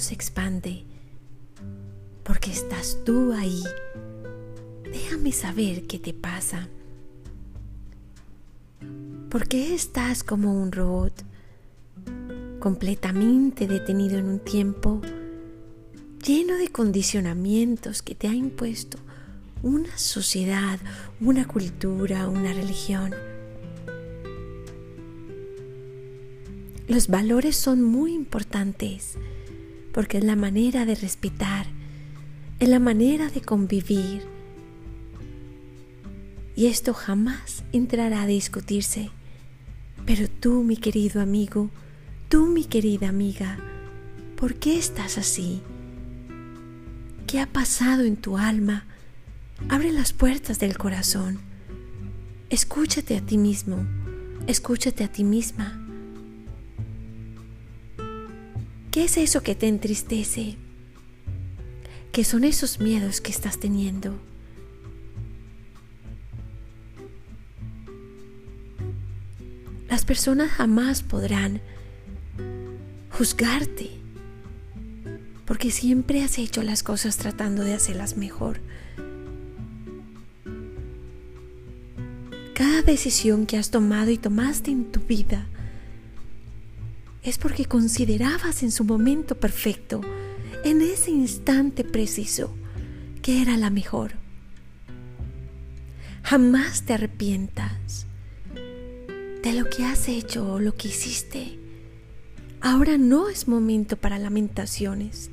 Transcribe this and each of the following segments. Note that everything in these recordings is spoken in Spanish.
se expande, porque estás tú ahí. Déjame saber qué te pasa. ¿Por qué estás como un robot, completamente detenido en un tiempo lleno de condicionamientos que te ha impuesto una sociedad, una cultura, una religión? Los valores son muy importantes porque es la manera de respetar, es la manera de convivir. Y esto jamás entrará a discutirse. Pero tú, mi querido amigo, tú, mi querida amiga, ¿por qué estás así? ¿Qué ha pasado en tu alma? Abre las puertas del corazón. Escúchate a ti mismo, escúchate a ti misma. ¿Qué es eso que te entristece? ¿Qué son esos miedos que estás teniendo? Las personas jamás podrán juzgarte porque siempre has hecho las cosas tratando de hacerlas mejor. Cada decisión que has tomado y tomaste en tu vida es porque considerabas en su momento perfecto, en ese instante preciso, que era la mejor. Jamás te arrepientas de lo que has hecho o lo que hiciste. Ahora no es momento para lamentaciones.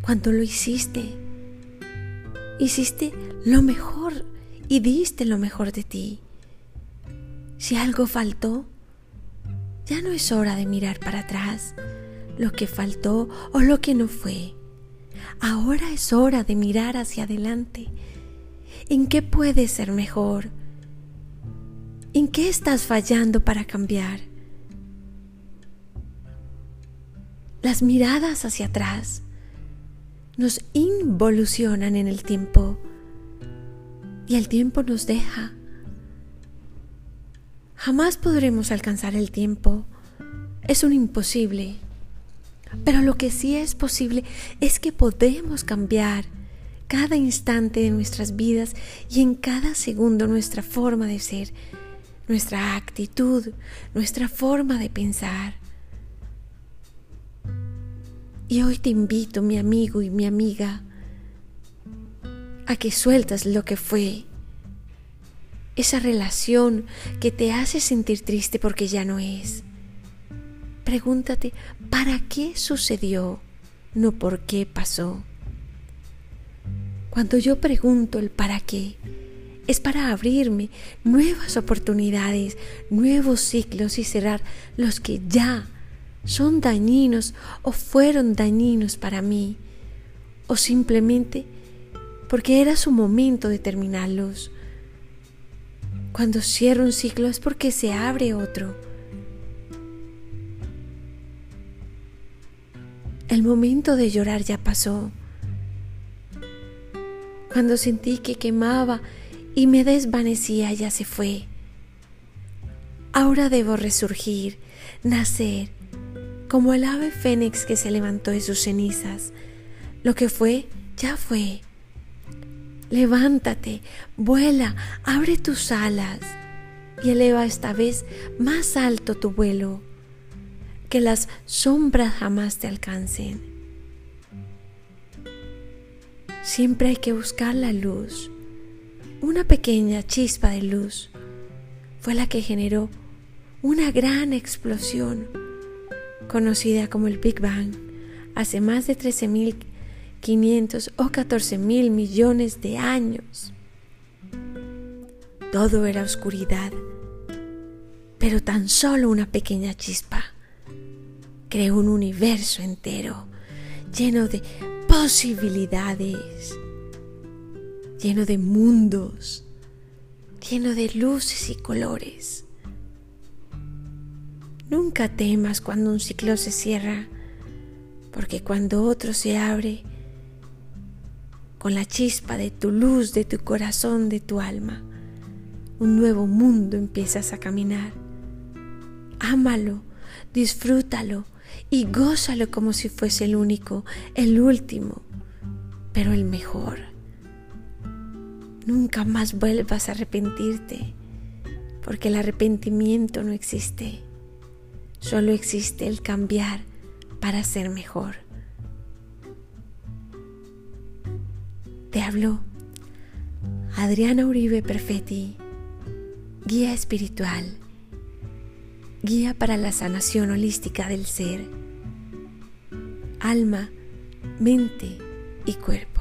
Cuando lo hiciste, hiciste lo mejor y diste lo mejor de ti. Si algo faltó, ya no es hora de mirar para atrás lo que faltó o lo que no fue. Ahora es hora de mirar hacia adelante. ¿En qué puedes ser mejor? ¿En qué estás fallando para cambiar? Las miradas hacia atrás nos involucionan en el tiempo y el tiempo nos deja Jamás podremos alcanzar el tiempo. Es un imposible. Pero lo que sí es posible es que podemos cambiar cada instante de nuestras vidas y en cada segundo nuestra forma de ser, nuestra actitud, nuestra forma de pensar. Y hoy te invito, mi amigo y mi amiga, a que sueltas lo que fue esa relación que te hace sentir triste porque ya no es. Pregúntate, ¿para qué sucedió? No por qué pasó. Cuando yo pregunto el para qué, es para abrirme nuevas oportunidades, nuevos ciclos y cerrar los que ya son dañinos o fueron dañinos para mí, o simplemente porque era su momento de terminarlos. Cuando cierra un ciclo es porque se abre otro. El momento de llorar ya pasó. Cuando sentí que quemaba y me desvanecía ya se fue. Ahora debo resurgir, nacer, como el ave fénix que se levantó de sus cenizas. Lo que fue, ya fue. Levántate, vuela, abre tus alas y eleva esta vez más alto tu vuelo, que las sombras jamás te alcancen. Siempre hay que buscar la luz. Una pequeña chispa de luz fue la que generó una gran explosión conocida como el Big Bang hace más de 13.000 500 o 14 mil millones de años. Todo era oscuridad, pero tan solo una pequeña chispa creó un universo entero lleno de posibilidades, lleno de mundos, lleno de luces y colores. Nunca temas cuando un ciclo se cierra, porque cuando otro se abre, con la chispa de tu luz, de tu corazón, de tu alma. Un nuevo mundo empiezas a caminar. Ámalo, disfrútalo y gózalo como si fuese el único, el último, pero el mejor. Nunca más vuelvas a arrepentirte, porque el arrepentimiento no existe. Solo existe el cambiar para ser mejor. Hablo Adriana Uribe Perfetti, guía espiritual, guía para la sanación holística del ser, alma, mente y cuerpo.